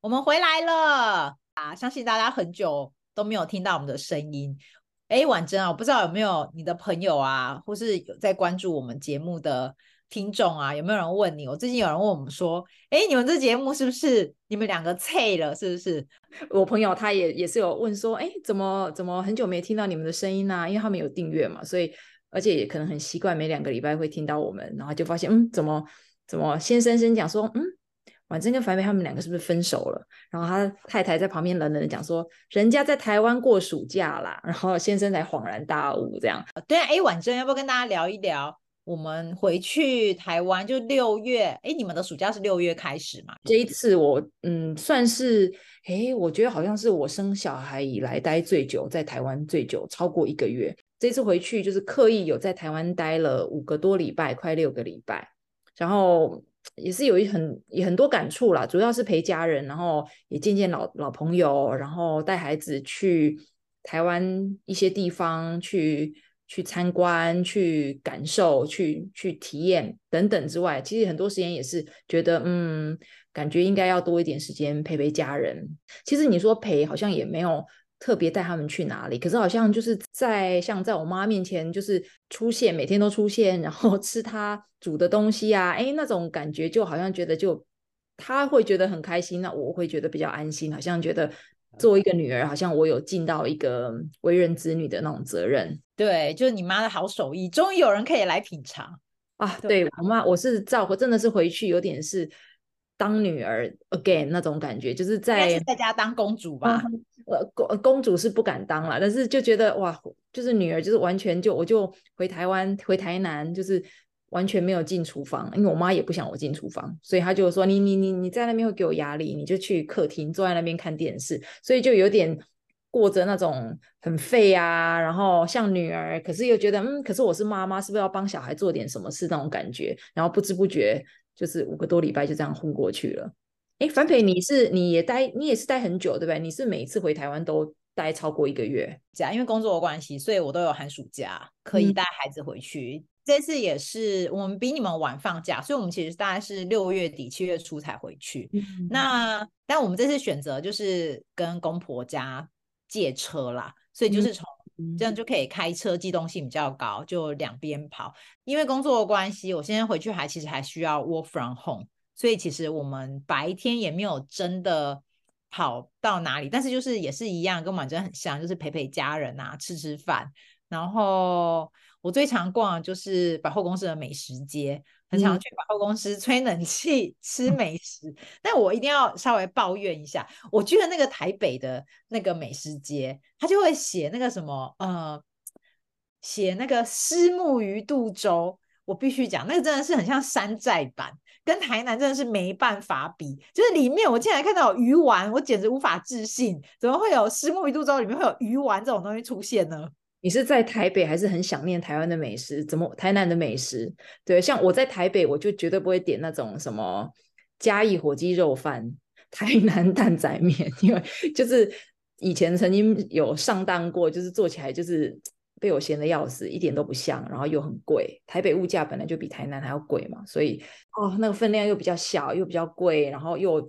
我们回来了啊！相信大家很久都没有听到我们的声音。哎，婉珍啊，我不知道有没有你的朋友啊，或是有在关注我们节目的听众啊，有没有人问你？我最近有人问我们说，哎，你们这节目是不是你们两个脆了？是不是？我朋友他也也是有问说，哎，怎么怎么很久没听到你们的声音啊？因为他们有订阅嘛，所以而且也可能很习惯每两个礼拜会听到我们，然后就发现，嗯，怎么怎么先生先讲说，嗯。婉珍跟樊培他们两个是不是分手了？然后他太太在旁边冷冷的讲说：“人家在台湾过暑假啦。”然后先生才恍然大悟，这样。对啊，哎，婉珍要不要跟大家聊一聊？我们回去台湾就六月，哎，你们的暑假是六月开始嘛？这一次我嗯算是，哎，我觉得好像是我生小孩以来待最久，在台湾最久，超过一个月。这次回去就是刻意有在台湾待了五个多礼拜，快六个礼拜，然后。也是有一很也很多感触啦，主要是陪家人，然后也见见老老朋友，然后带孩子去台湾一些地方去去参观、去感受、去去体验等等之外，其实很多时间也是觉得，嗯，感觉应该要多一点时间陪陪家人。其实你说陪，好像也没有。特别带他们去哪里？可是好像就是在像在我妈面前，就是出现，每天都出现，然后 吃她煮的东西啊，哎，那种感觉就好像觉得就她会觉得很开心，那我会觉得比较安心，好像觉得作为一个女儿，好像我有尽到一个为人子女的那种责任。对，就是你妈的好手艺，终于有人可以来品尝啊！对，我妈，我是照顾，真的是回去有点是当女儿 again 那种感觉，就是在是在家当公主吧。嗯呃，公公主是不敢当了，但是就觉得哇，就是女儿，就是完全就我就回台湾，回台南，就是完全没有进厨房，因为我妈也不想我进厨房，所以她就说你你你你在那边会给我压力，你就去客厅坐在那边看电视，所以就有点过着那种很废啊，然后像女儿，可是又觉得嗯，可是我是妈妈，是不是要帮小孩做点什么事那种感觉，然后不知不觉就是五个多礼拜就这样混过去了。哎，樊培，你是你也待，你也是待很久，对不对？你是每一次回台湾都待超过一个月？假因为工作的关系，所以我都有寒暑假可以带孩子回去。嗯、这次也是我们比你们晚放假，所以我们其实大概是六月底七月初才回去。嗯、那但我们这次选择就是跟公婆家借车啦，所以就是从、嗯、这样就可以开车，机动性比较高，就两边跑。因为工作的关系，我现在回去还其实还需要 work from home。所以其实我们白天也没有真的跑到哪里，但是就是也是一样，跟婉珍很像，就是陪陪家人啊，吃吃饭。然后我最常逛的就是百货公司的美食街，很常去百货公司吹冷气、吃 美食。嗯、但我一定要稍微抱怨一下，我觉得那个台北的那个美食街，他就会写那个什么呃，写那个虱目鱼肚粥。我必须讲，那个真的是很像山寨版，跟台南真的是没办法比。就是里面我竟然看到有鱼丸，我简直无法置信，怎么会有石目鱼肚粥里面会有鱼丸这种东西出现呢？你是在台北还是很想念台湾的美食？怎么台南的美食？对，像我在台北，我就绝对不会点那种什么嘉义火鸡肉饭、台南蛋仔面，因为就是以前曾经有上当过，就是做起来就是。被我嫌的要死，一点都不像，然后又很贵。台北物价本来就比台南还要贵嘛，所以哦，那个分量又比较小，又比较贵，然后又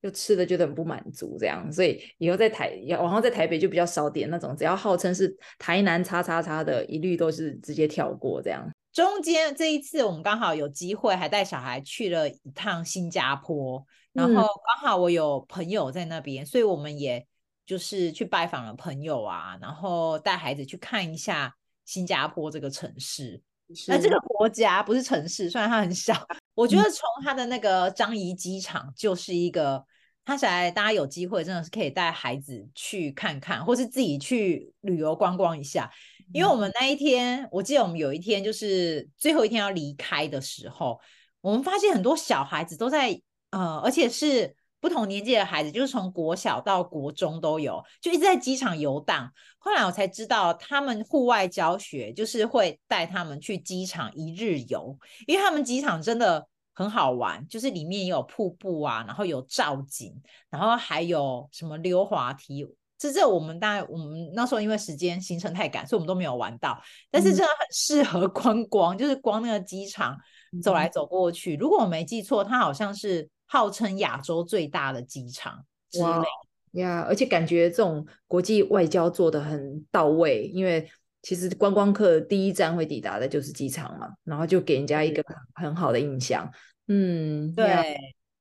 又吃的觉得很不满足，这样，所以以后在台，然后在台北就比较少点那种，只要号称是台南叉叉叉的，一律都是直接跳过这样。中间这一次我们刚好有机会，还带小孩去了一趟新加坡，然后刚好我有朋友在那边，所以我们也。就是去拜访了朋友啊，然后带孩子去看一下新加坡这个城市。那这个国家不是城市，虽然它很小，我觉得从它的那个樟宜机场就是一个，它起来大家有机会真的是可以带孩子去看看，或是自己去旅游观光一下。因为我们那一天，我记得我们有一天就是最后一天要离开的时候，我们发现很多小孩子都在呃，而且是。不同年纪的孩子，就是从国小到国中都有，就一直在机场游荡。后来我才知道，他们户外教学就是会带他们去机场一日游，因为他们机场真的很好玩，就是里面有瀑布啊，然后有造景，然后还有什么溜滑梯。这这我们大概我们那时候因为时间行程太赶，所以我们都没有玩到。但是真的很适合观光，就是光那个机场走来走过去。如果我没记错，它好像是。号称亚洲最大的机场之类呀，而且感觉这种国际外交做的很到位，因为其实观光客第一站会抵达的就是机场嘛，然后就给人家一个很好的印象。嗯，对，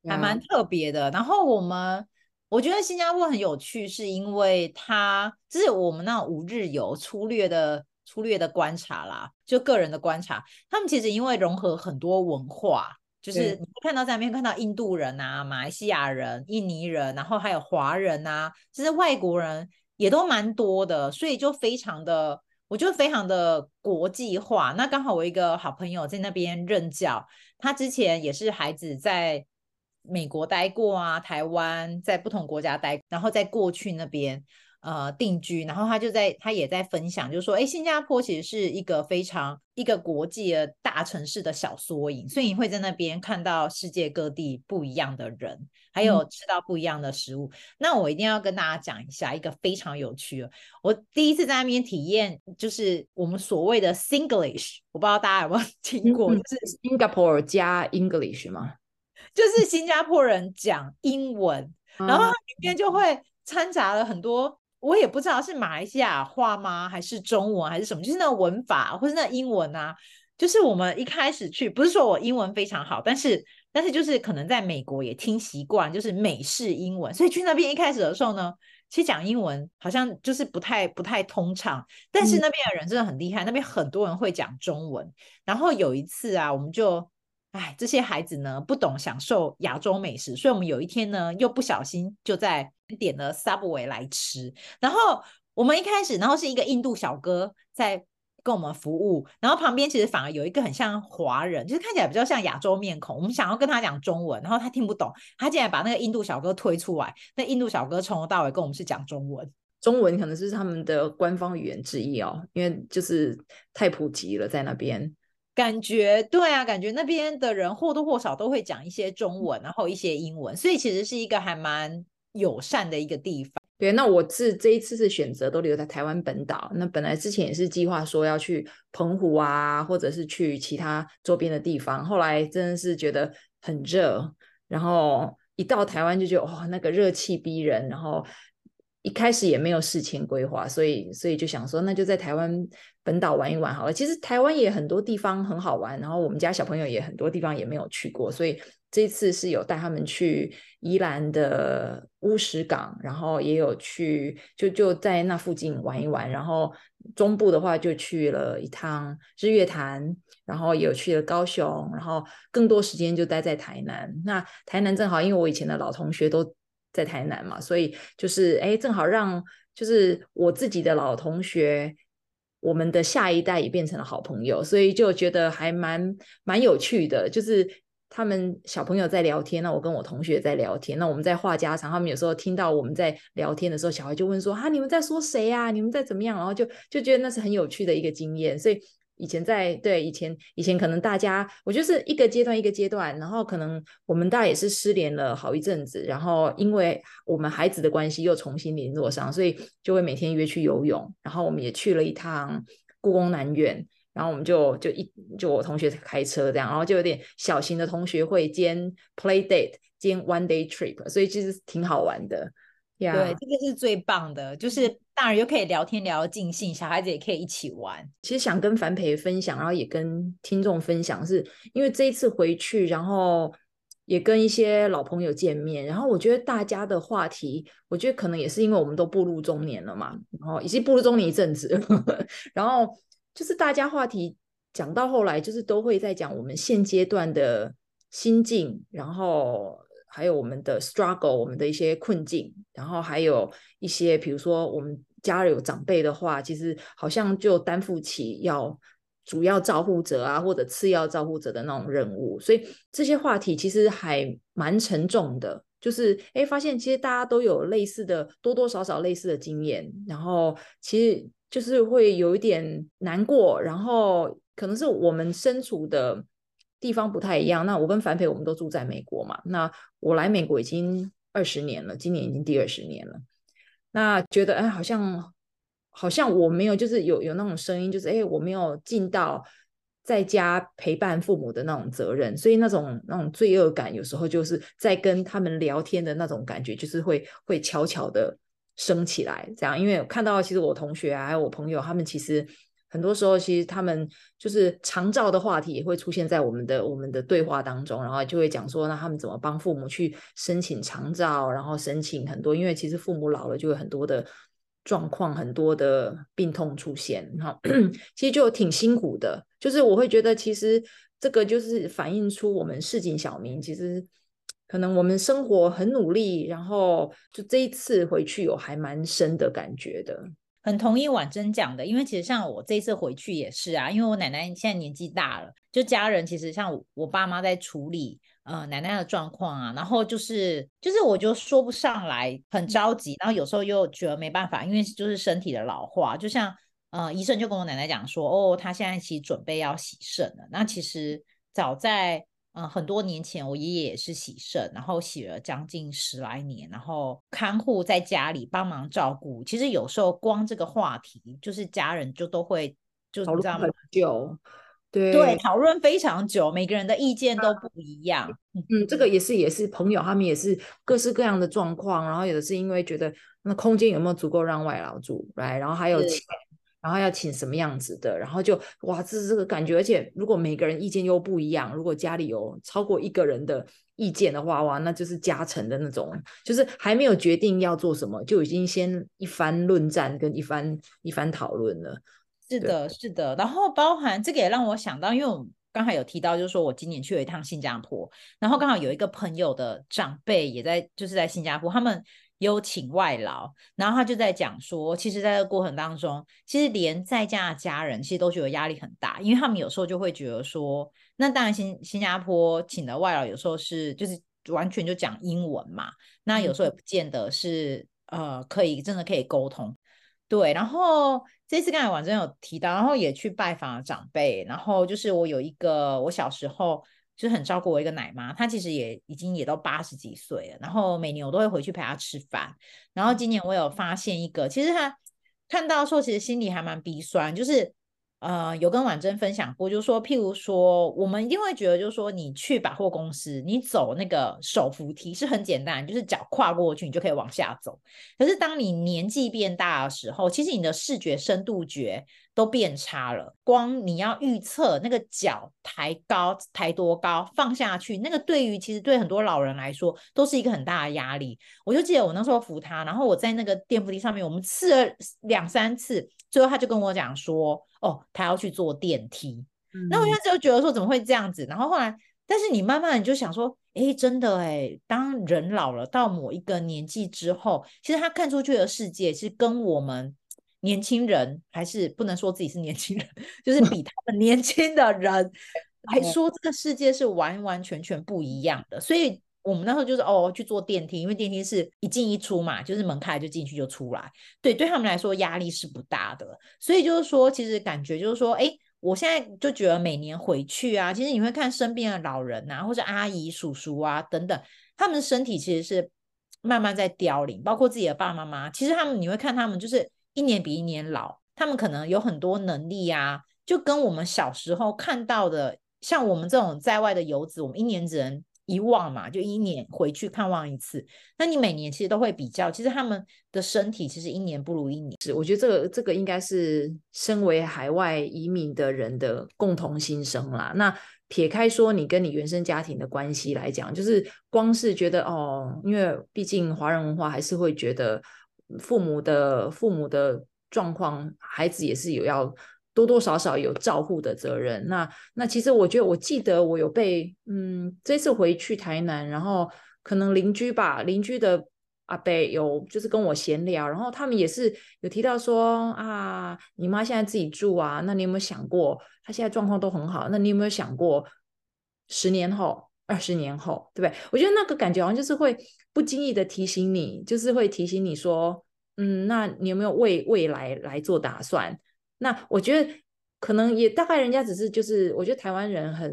还蛮特别的。然后我们我觉得新加坡很有趣，是因为它这是我们那五日游粗略的粗略的观察啦，就个人的观察，他们其实因为融合很多文化。就是你看到在那边看到印度人啊、马来西亚人、印尼人，然后还有华人啊，其实外国人也都蛮多的，所以就非常的，我觉得非常的国际化。那刚好我一个好朋友在那边任教，他之前也是孩子在美国待过啊，台湾在不同国家待，然后再过去那边。呃，定居，然后他就在，他也在分享，就是说，哎，新加坡其实是一个非常一个国际的大城市的小缩影，所以你会在那边看到世界各地不一样的人，还有吃到不一样的食物。嗯、那我一定要跟大家讲一下一个非常有趣的，我第一次在那边体验，就是我们所谓的 Singlish，我不知道大家有没有 听过，嗯、就是 Singapore 加 English 吗？就是新加坡人讲英文，嗯、然后它里面就会掺杂了很多。我也不知道是马来西亚话吗，还是中文，还是什么？就是那个文法，或是那英文啊。就是我们一开始去，不是说我英文非常好，但是但是就是可能在美国也听习惯，就是美式英文，所以去那边一开始的时候呢，其实讲英文好像就是不太不太通畅。但是那边的人真的很厉害，那边很多人会讲中文。然后有一次啊，我们就。哎，这些孩子呢，不懂享受亚洲美食，所以我们有一天呢，又不小心就在点了 Subway 来吃。然后我们一开始，然后是一个印度小哥在跟我们服务，然后旁边其实反而有一个很像华人，就是看起来比较像亚洲面孔。我们想要跟他讲中文，然后他听不懂，他竟然把那个印度小哥推出来。那印度小哥从头到尾跟我们是讲中文，中文可能是他们的官方语言之一哦，因为就是太普及了在那边。感觉对啊，感觉那边的人或多或少都会讲一些中文，然后一些英文，所以其实是一个还蛮友善的一个地方。对，那我是这一次是选择都留在台湾本岛。那本来之前也是计划说要去澎湖啊，或者是去其他周边的地方，后来真的是觉得很热，然后一到台湾就觉得哦，那个热气逼人，然后。一开始也没有事前规划，所以所以就想说，那就在台湾本岛玩一玩好了。其实台湾也很多地方很好玩，然后我们家小朋友也很多地方也没有去过，所以这次是有带他们去宜兰的乌石港，然后也有去就就在那附近玩一玩。然后中部的话就去了一趟日月潭，然后也有去了高雄，然后更多时间就待在台南。那台南正好，因为我以前的老同学都。在台南嘛，所以就是哎，正好让就是我自己的老同学，我们的下一代也变成了好朋友，所以就觉得还蛮蛮有趣的。就是他们小朋友在聊天，那我跟我同学在聊天，那我们在话家常。他们有时候听到我们在聊天的时候，小孩就问说：“哈，你们在说谁呀？你们在怎么样？”然后就就觉得那是很有趣的一个经验，所以。以前在对以前以前可能大家我就是一个阶段一个阶段，然后可能我们大家也是失联了好一阵子，然后因为我们孩子的关系又重新联络上，所以就会每天约去游泳，然后我们也去了一趟故宫南院，然后我们就就一就我同学开车这样，然后就有点小型的同学会兼 play date 兼 one day trip，所以其实挺好玩的。对，这个是最棒的，就是大人又可以聊天聊得尽兴，小孩子也可以一起玩。其实想跟樊培分享，然后也跟听众分享是，是因为这一次回去，然后也跟一些老朋友见面，然后我觉得大家的话题，我觉得可能也是因为我们都步入中年了嘛，然后已经步入中年一阵子，然后就是大家话题讲到后来，就是都会在讲我们现阶段的心境，然后。还有我们的 struggle，我们的一些困境，然后还有一些，比如说我们家里有长辈的话，其实好像就担负起要主要照护者啊，或者次要照护者的那种任务，所以这些话题其实还蛮沉重的。就是哎，发现其实大家都有类似的，多多少少类似的经验，然后其实就是会有一点难过，然后可能是我们身处的地方不太一样。那我跟樊培我们都住在美国嘛，那我来美国已经二十年了，今年已经第二十年了。那觉得哎，好像好像我没有，就是有有那种声音，就是哎，我没有尽到。在家陪伴父母的那种责任，所以那种那种罪恶感，有时候就是在跟他们聊天的那种感觉，就是会会悄悄的升起来。这样，因为看到其实我同学啊，还有我朋友，他们其实很多时候，其实他们就是长照的话题也会出现在我们的我们的对话当中，然后就会讲说，那他们怎么帮父母去申请长照，然后申请很多，因为其实父母老了就有很多的。状况很多的病痛出现，哈，其实就挺辛苦的。就是我会觉得，其实这个就是反映出我们市井小民，其实可能我们生活很努力，然后就这一次回去有还蛮深的感觉的。很同意婉珍讲的，因为其实像我这次回去也是啊，因为我奶奶现在年纪大了，就家人其实像我，我爸妈在处理。呃，奶奶的状况啊，然后就是就是，我就说不上来，很着急，然后有时候又觉得没办法，因为就是身体的老化，就像呃，医生就跟我奶奶讲说，哦，她现在其实准备要洗肾了。那其实早在呃很多年前，我爷爷也是洗肾，然后洗了将近十来年，然后看护在家里帮忙照顾。其实有时候光这个话题，就是家人就都会就这样很久。对，对，讨论非常久，每个人的意见都不一样。嗯，这个也是也是朋友，他们也是各式各样的状况。然后有的是因为觉得那空间有没有足够让外劳住，来，然后还有钱，然后要请什么样子的，然后就哇，这是这个感觉。而且如果每个人意见又不一样，如果家里有超过一个人的意见的话，哇，那就是加成的那种，就是还没有决定要做什么，就已经先一番论战跟一番一番讨论了。是的，是的，然后包含这个也让我想到，因为我刚才有提到，就是说我今年去了一趟新加坡，然后刚好有一个朋友的长辈也在，就是在新加坡，他们有请外劳，然后他就在讲说，其实在这个过程当中，其实连在家的家人其实都觉得压力很大，因为他们有时候就会觉得说，那当然新新加坡请的外劳有时候是就是完全就讲英文嘛，那有时候也不见得是呃可以真的可以沟通。对，然后这次刚才婉珍有提到，然后也去拜访了长辈，然后就是我有一个我小时候就是很照顾我一个奶妈，她其实也已经也都八十几岁了，然后每年我都会回去陪她吃饭，然后今年我有发现一个，其实她看到说其实心里还蛮鼻酸，就是。呃，有跟婉珍分享过，就是说，譬如说，我们一定会觉得，就是说，你去百货公司，你走那个手扶梯是很简单，就是脚跨过去，你就可以往下走。可是当你年纪变大的时候，其实你的视觉深度觉都变差了。光你要预测那个脚抬高抬多高，放下去，那个对于其实对很多老人来说都是一个很大的压力。我就记得我那时候扶他，然后我在那个电扶梯上面，我们试了两三次，最后他就跟我讲说。哦，他要去坐电梯，嗯、那我现在就觉得说怎么会这样子？然后后来，但是你慢慢你就想说，哎，真的哎，当人老了到某一个年纪之后，其实他看出去的世界是跟我们年轻人还是不能说自己是年轻人，就是比他们年轻的人 来说，这个世界是完完全全不一样的。所以我们那时候就是哦，去坐电梯，因为电梯是一进一出嘛，就是门开就进去就出来。对，对他们来说压力是不大的。所以就是说，其实感觉就是说，哎，我现在就觉得每年回去啊，其实你会看身边的老人啊，或者阿姨、叔叔啊等等，他们的身体其实是慢慢在凋零，包括自己的爸爸妈妈，其实他们你会看他们就是一年比一年老，他们可能有很多能力啊，就跟我们小时候看到的，像我们这种在外的游子，我们一年只能。一望嘛，就一年回去看望一次。那你每年其实都会比较，其实他们的身体其实一年不如一年。是，我觉得这个这个应该是身为海外移民的人的共同心声啦。那撇开说你跟你原生家庭的关系来讲，就是光是觉得哦，因为毕竟华人文化还是会觉得父母的父母的状况，孩子也是有要。多多少少有照护的责任。那那其实我觉得，我记得我有被嗯，这次回去台南，然后可能邻居吧，邻居的阿伯有就是跟我闲聊，然后他们也是有提到说啊，你妈现在自己住啊，那你有没有想过，她现在状况都很好，那你有没有想过十年后二十年后，对不对？我觉得那个感觉好像就是会不经意的提醒你，就是会提醒你说，嗯，那你有没有为未来来做打算？那我觉得。可能也大概人家只是就是，我觉得台湾人很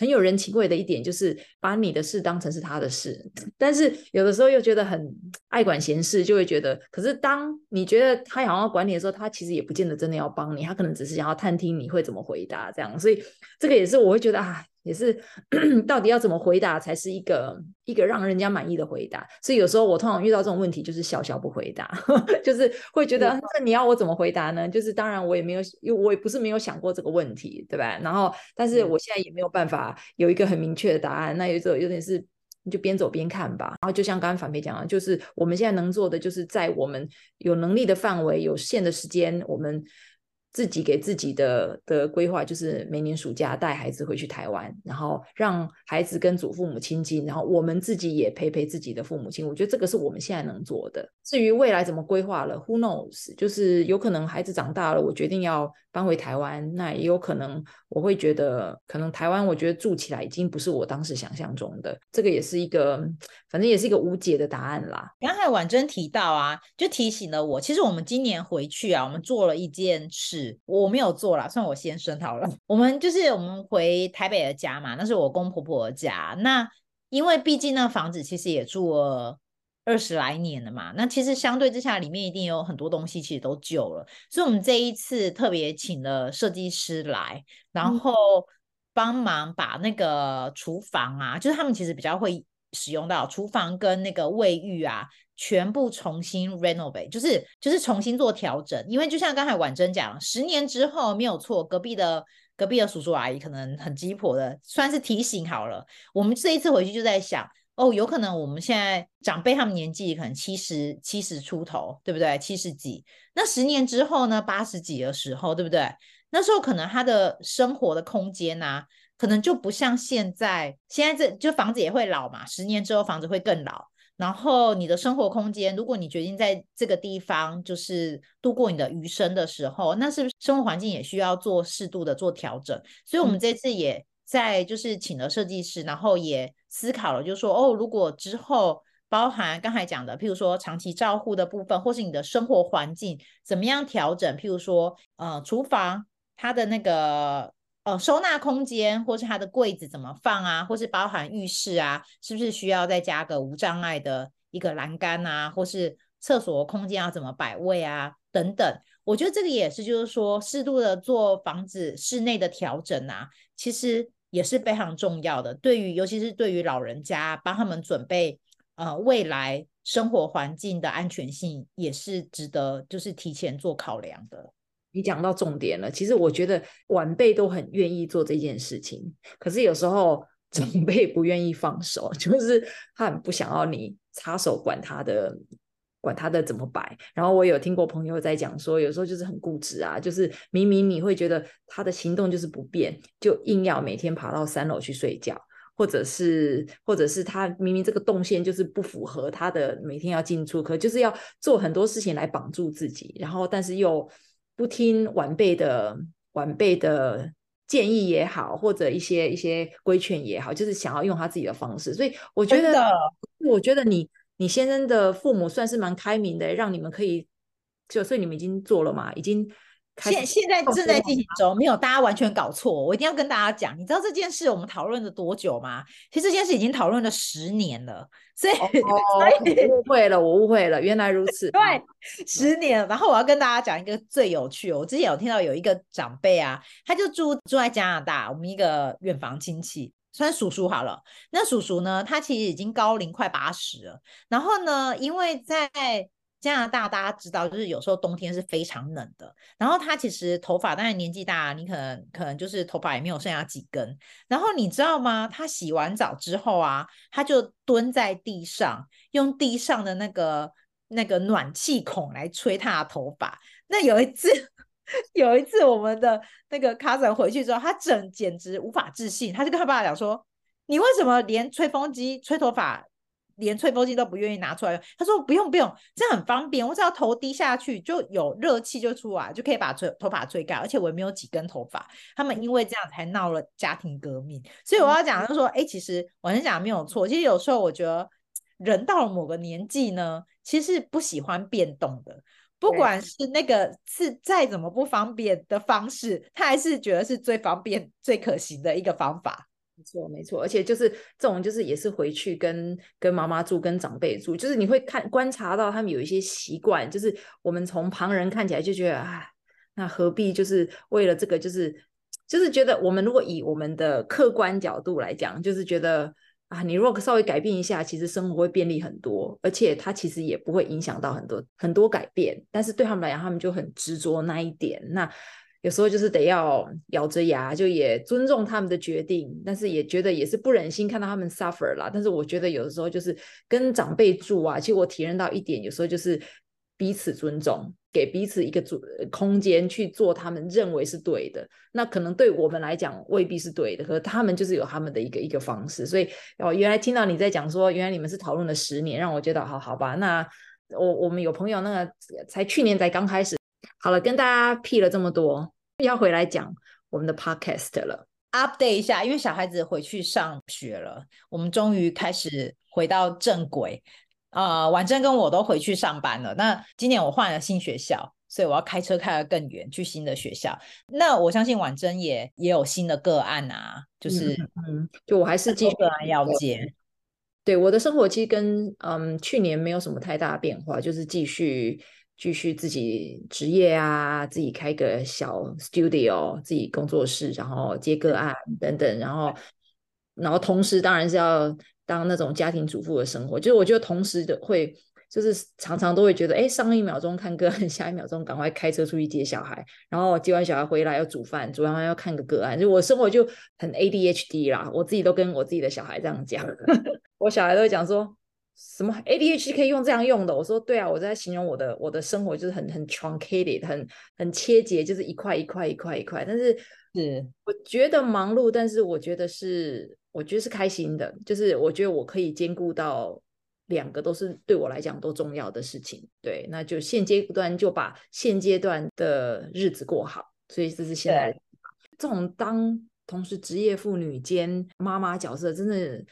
很有人情味的一点，就是把你的事当成是他的事，但是有的时候又觉得很爱管闲事，就会觉得，可是当你觉得他想要管你的时候，他其实也不见得真的要帮你，他可能只是想要探听你会怎么回答这样，所以这个也是我会觉得啊。也是，到底要怎么回答才是一个一个让人家满意的回答？所以有时候我通常遇到这种问题，就是笑笑不回答，就是会觉得那你要我怎么回答呢？就是当然我也没有，因为我也不是没有想过这个问题，对吧？然后，但是我现在也没有办法有一个很明确的答案。那有时候有点是，你就边走边看吧。然后就像刚刚反培讲的，就是我们现在能做的，就是在我们有能力的范围、有限的时间，我们。自己给自己的的规划就是每年暑假带孩子回去台湾，然后让孩子跟祖父母亲近，然后我们自己也陪陪自己的父母亲。我觉得这个是我们现在能做的。至于未来怎么规划了，Who knows？就是有可能孩子长大了，我决定要搬回台湾，那也有可能我会觉得，可能台湾我觉得住起来已经不是我当时想象中的。这个也是一个，反正也是一个无解的答案啦。刚才婉珍提到啊，就提醒了我，其实我们今年回去啊，我们做了一件事。我没有做啦，算我先生好了。我们就是我们回台北的家嘛，那是我公婆婆的家。那因为毕竟那房子其实也住了二十来年了嘛，那其实相对之下，里面一定有很多东西其实都旧了。所以我们这一次特别请了设计师来，然后帮忙把那个厨房啊，就是他们其实比较会使用到厨房跟那个卫浴啊。全部重新 renovate，就是就是重新做调整，因为就像刚才婉珍讲，十年之后没有错，隔壁的隔壁的叔叔阿姨可能很鸡婆的，算是提醒好了。我们这一次回去就在想，哦，有可能我们现在长辈他们年纪可能七十七十出头，对不对？七十几，那十年之后呢？八十几的时候，对不对？那时候可能他的生活的空间呐、可能就不像现在，现在这就房子也会老嘛，十年之后房子会更老。然后你的生活空间，如果你决定在这个地方就是度过你的余生的时候，那是不是生活环境也需要做适度的做调整？所以，我们这次也在就是请了设计师，然后也思考了，就是说哦，如果之后包含刚才讲的，譬如说长期照护的部分，或是你的生活环境怎么样调整？譬如说，呃，厨房它的那个。呃，收纳空间，或是它的柜子怎么放啊，或是包含浴室啊，是不是需要再加个无障碍的一个栏杆啊，或是厕所空间要怎么摆位啊，等等。我觉得这个也是，就是说适度的做房子室内的调整啊，其实也是非常重要的。对于尤其是对于老人家，帮他们准备呃未来生活环境的安全性，也是值得就是提前做考量的。你讲到重点了，其实我觉得晚辈都很愿意做这件事情，可是有时候 长辈不愿意放手，就是他很不想要你插手管他的，管他的怎么摆。然后我有听过朋友在讲说，有时候就是很固执啊，就是明明你会觉得他的行动就是不变，就硬要每天爬到三楼去睡觉，或者是或者是他明明这个动线就是不符合他的每天要进出，可就是要做很多事情来绑住自己，然后但是又。不听晚辈的晚辈的建议也好，或者一些一些规劝也好，就是想要用他自己的方式。所以我觉得，我觉得你你先生的父母算是蛮开明的，让你们可以就所以你们已经做了嘛，已经。现现在正在进行中，没有大家完全搞错。我一定要跟大家讲，你知道这件事我们讨论了多久吗？其实这件事已经讨论了十年了，所以、哦、所以误会了，我误会了，原来如此。对，十年。然后我要跟大家讲一个最有趣，我之前有听到有一个长辈啊，他就住住在加拿大，我们一个远房亲戚，算叔叔好了。那叔叔呢，他其实已经高龄快八十了。然后呢，因为在加拿大大家知道，就是有时候冬天是非常冷的。然后他其实头发，当然年纪大，你可能可能就是头发也没有剩下几根。然后你知道吗？他洗完澡之后啊，他就蹲在地上，用地上的那个那个暖气孔来吹他的头发。那有一次，有一次我们的那个 cousin 回去之后，他整简直无法置信，他就跟他爸爸讲说：“你为什么连吹风机吹头发？”连吹风机都不愿意拿出来用。他说不用不用，这很方便，我只要头低下去就有热气就出来，就可以把吹头发吹干，而且我也没有几根头发。他们因为这样才闹了家庭革命。所以我要讲就是说，哎、欸，其实我很讲没有错。其实有时候我觉得人到了某个年纪呢，其实不喜欢变动的。不管是那个是再怎么不方便的方式，他还是觉得是最方便、最可行的一个方法。没错，没错。而且就是这种，就是也是回去跟跟妈妈住、跟长辈住，就是你会看观察到他们有一些习惯，就是我们从旁人看起来就觉得啊，那何必就是为了这个，就是就是觉得我们如果以我们的客观角度来讲，就是觉得。啊，你如果稍微改变一下，其实生活会便利很多，而且它其实也不会影响到很多很多改变。但是对他们来讲，他们就很执着那一点。那有时候就是得要咬着牙，就也尊重他们的决定，但是也觉得也是不忍心看到他们 suffer 啦。但是我觉得有的时候就是跟长辈住啊，其实我体验到一点，有时候就是彼此尊重。给彼此一个做空间去做他们认为是对的，那可能对我们来讲未必是对的，可他们就是有他们的一个一个方式。所以哦，原来听到你在讲说，原来你们是讨论了十年，让我觉得好好吧。那我我们有朋友那个才去年才刚开始，好了，跟大家辟了这么多，要回来讲我们的 podcast 了，update 一下，因为小孩子回去上学了，我们终于开始回到正轨。啊、呃，婉珍跟我都回去上班了。那今年我换了新学校，所以我要开车开得更远，去新的学校。那我相信婉珍也也有新的个案啊，就是嗯，就我还是继续个案要接。对，我的生活其实跟嗯去年没有什么太大的变化，就是继续继续自己职业啊，自己开个小 studio，自己工作室，然后接个案等等，然后然后同时当然是要。当那种家庭主妇的生活，就是我觉得同时的会，就是常常都会觉得，哎，上一秒钟看个案，下一秒钟赶快开车出去接小孩，然后接完小孩回来要煮饭，煮完饭要看个个案，就我生活就很 ADHD 啦。我自己都跟我自己的小孩这样讲，我小孩都会讲说什么 ADHD 可以用这样用的，我说对啊，我在形容我的我的生活就是很很 truncated，很很切结，就是一块一块一块一块，但是是我觉得忙碌，但是我觉得是。我觉得是开心的，就是我觉得我可以兼顾到两个都是对我来讲都重要的事情。对，那就现阶段就把现阶段的日子过好。所以这是现在这种当同时职业妇女兼妈妈角色，真的。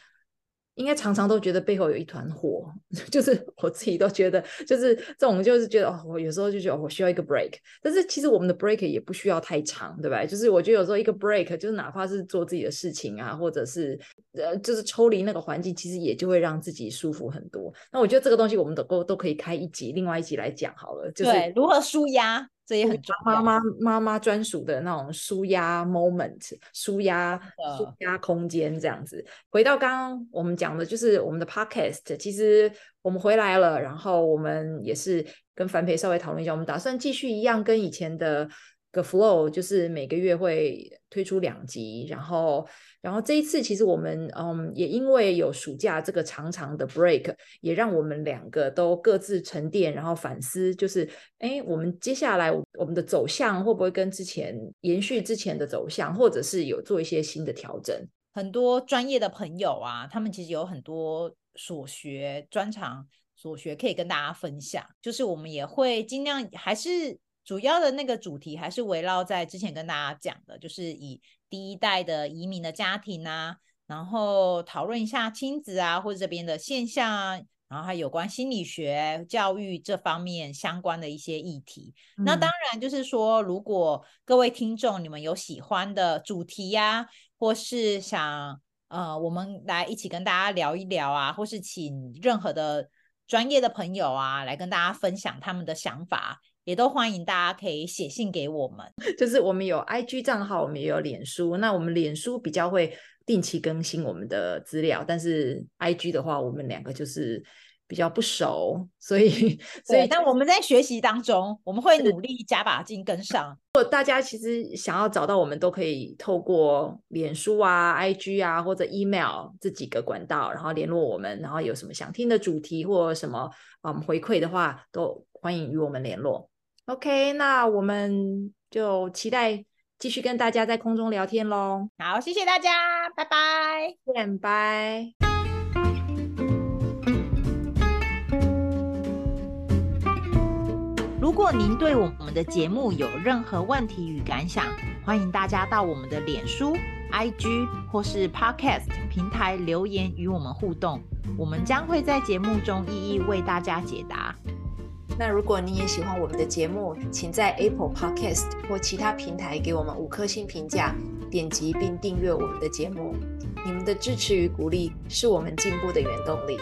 应该常常都觉得背后有一团火，就是我自己都觉得，就是这种，就是觉得哦，我有时候就觉得我需要一个 break，但是其实我们的 break 也不需要太长，对吧？就是我觉得有时候一个 break，就是哪怕是做自己的事情啊，或者是呃，就是抽离那个环境，其实也就会让自己舒服很多。那我觉得这个东西我们都都可以开一集，另外一集来讲好了，就是如何舒压。这也很重要。妈妈妈妈专属的那种舒压 moment，舒压舒压空间这样子。回到刚刚我们讲的，就是我们的 podcast，其实我们回来了，然后我们也是跟樊培稍微讨论一下，我们打算继续一样跟以前的个 flow，就是每个月会推出两集，然后。然后这一次，其实我们嗯，也因为有暑假这个长长的 break，也让我们两个都各自沉淀，然后反思，就是哎，我们接下来我们的走向会不会跟之前延续之前的走向，或者是有做一些新的调整？很多专业的朋友啊，他们其实有很多所学专长所学可以跟大家分享，就是我们也会尽量还是。主要的那个主题还是围绕在之前跟大家讲的，就是以第一代的移民的家庭啊，然后讨论一下亲子啊，或者这边的现象啊，然后还有关心理学、教育这方面相关的一些议题。嗯、那当然就是说，如果各位听众你们有喜欢的主题呀、啊，或是想呃我们来一起跟大家聊一聊啊，或是请任何的专业的朋友啊来跟大家分享他们的想法。也都欢迎大家可以写信给我们，就是我们有 IG 账号，我们也有脸书。那我们脸书比较会定期更新我们的资料，但是 IG 的话，我们两个就是比较不熟，所以所以但我们在学习当中，我们会努力加把劲跟上。如果大家其实想要找到我们，都可以透过脸书啊、IG 啊或者 email 这几个管道，然后联络我们。然后有什么想听的主题或什么嗯回馈的话，都欢迎与我们联络。ok 那我们就期待继续跟大家在空中聊天喽好谢谢大家拜拜。见拜。如果您对我们的节目有任何问题与感想欢迎大家到我们的脸书 ig 或是 podcast 平台留言与我们互动我们将会在节目中一一为大家解答。那如果你也喜欢我们的节目，请在 Apple Podcast 或其他平台给我们五颗星评价，点击并订阅我们的节目。你们的支持与鼓励是我们进步的原动力。